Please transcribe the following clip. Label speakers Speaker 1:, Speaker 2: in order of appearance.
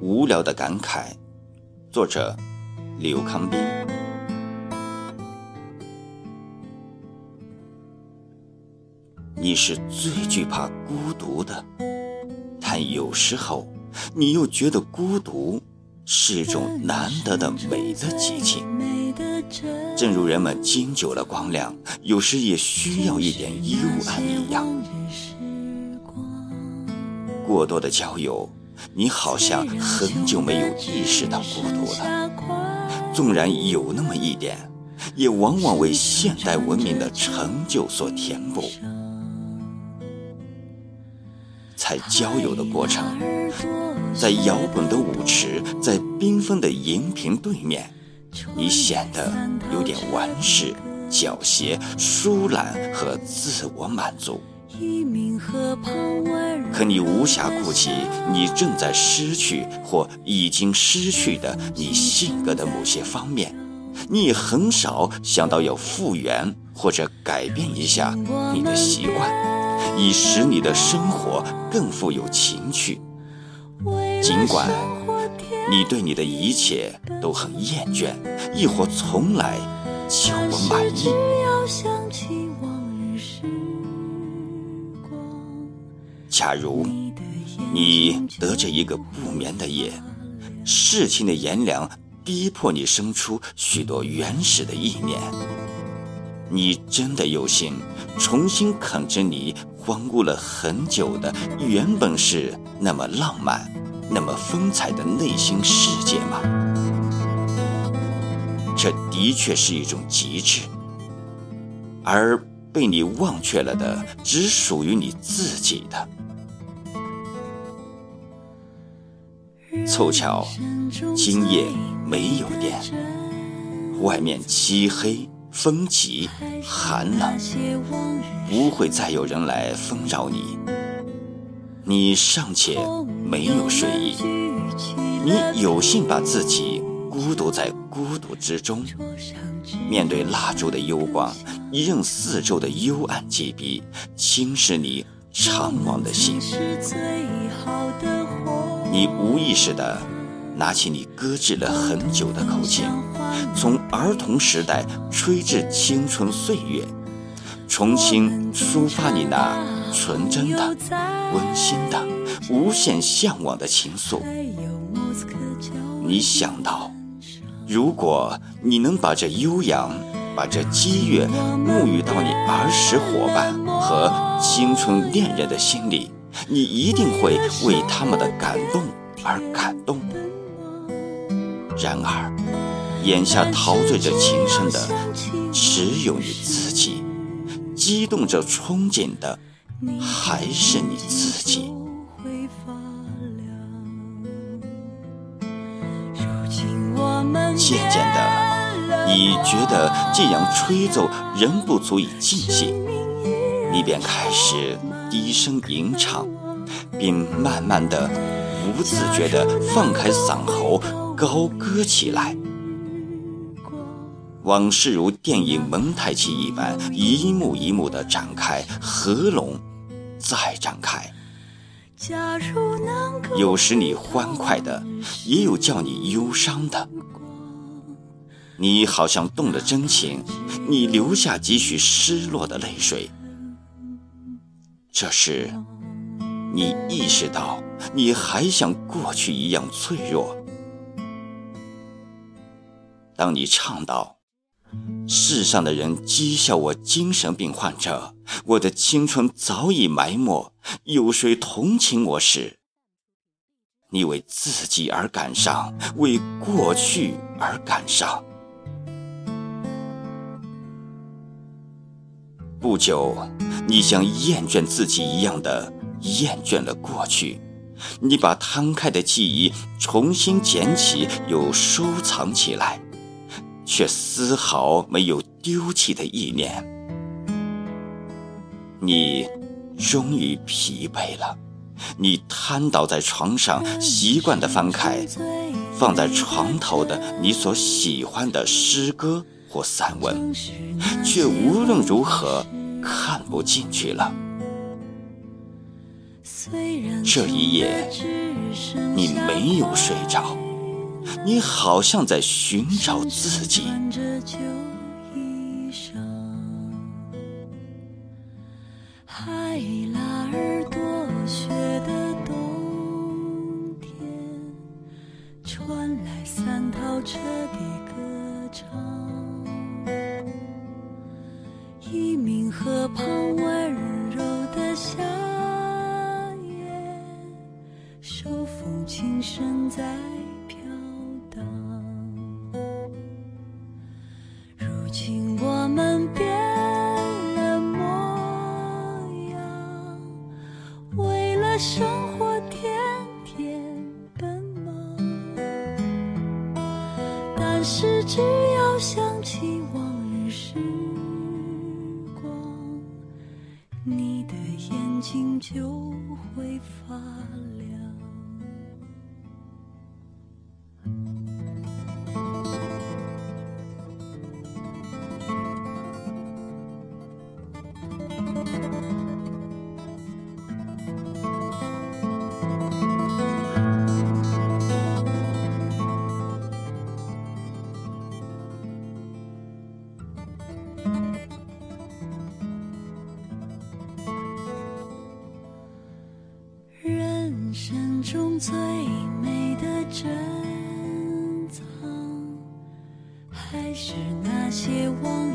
Speaker 1: 无聊的感慨，作者刘康斌。你是最惧怕孤独的，但有时候你又觉得孤独是一种难得的美的激情。正如人们经久了光亮，有时也需要一点幽暗一样。过多的交友，你好像很久没有意识到孤独了。纵然有那么一点，也往往为现代文明的成就所填补。在交友的过程，在摇滚的舞池，在缤纷的荧屏对面，你显得有点玩世、狡黠、疏懒和自我满足。可你无暇顾及你正在失去或已经失去的你性格的某些方面，你也很少想到要复原或者改变一下你的习惯，以使你的生活更富有情趣。尽管你对你的一切都很厌倦，亦或从来就不满假如你得着一个不眠的夜，事情的炎凉逼迫你生出许多原始的意念，你真的有心重新啃着你荒芜了很久的原本是那么浪漫、那么风采的内心世界吗？这的确是一种极致，而被你忘却了的，只属于你自己的。凑巧，今夜没有电，外面漆黑、风急、寒冷，不会再有人来纷扰你。你尚且没有睡意，你有幸把自己孤独在孤独之中，面对蜡烛的幽光，一任四周的幽暗击逼，侵蚀你怅惘的心。你无意识地拿起你搁置了很久的口琴，从儿童时代吹至青春岁月，重新抒发你那纯真的、温馨的、无限向往的情愫。你想到，如果你能把这悠扬、把这激越沐浴到你儿时伙伴和青春恋人的心里。你一定会为他们的感动而感动。然而，眼下陶醉着情深的只有你自己，激动着憧憬的还是你自己。渐渐的，你觉得这样吹奏仍不足以尽兴，你便开始。低声吟唱，并慢慢的、不自觉的放开嗓喉，高歌起来。往事如电影蒙太奇一般，一幕一幕的展开，合拢，再展开。有时你欢快的，也有叫你忧伤的。你好像动了真情，你留下几许失落的泪水。这时，你意识到你还像过去一样脆弱。当你唱到“世上的人讥笑我精神病患者，我的青春早已埋没，有谁同情我”时，你为自己而感伤，为过去而感伤。不久。你像厌倦自己一样的厌倦了过去，你把摊开的记忆重新捡起又收藏起来，却丝毫没有丢弃的意念。你终于疲惫了，你瘫倒在床上，习惯地翻开放在床头的你所喜欢的诗歌我散文，却无论如何。看不进去了。这一夜，你没有睡着，你好像在寻找自己。
Speaker 2: 明河旁温柔的夏夜，手风琴声在飘荡。如今我们变了模样，为了生活天天奔忙。但是只要想就会发亮。中最美的珍藏，还是那些往日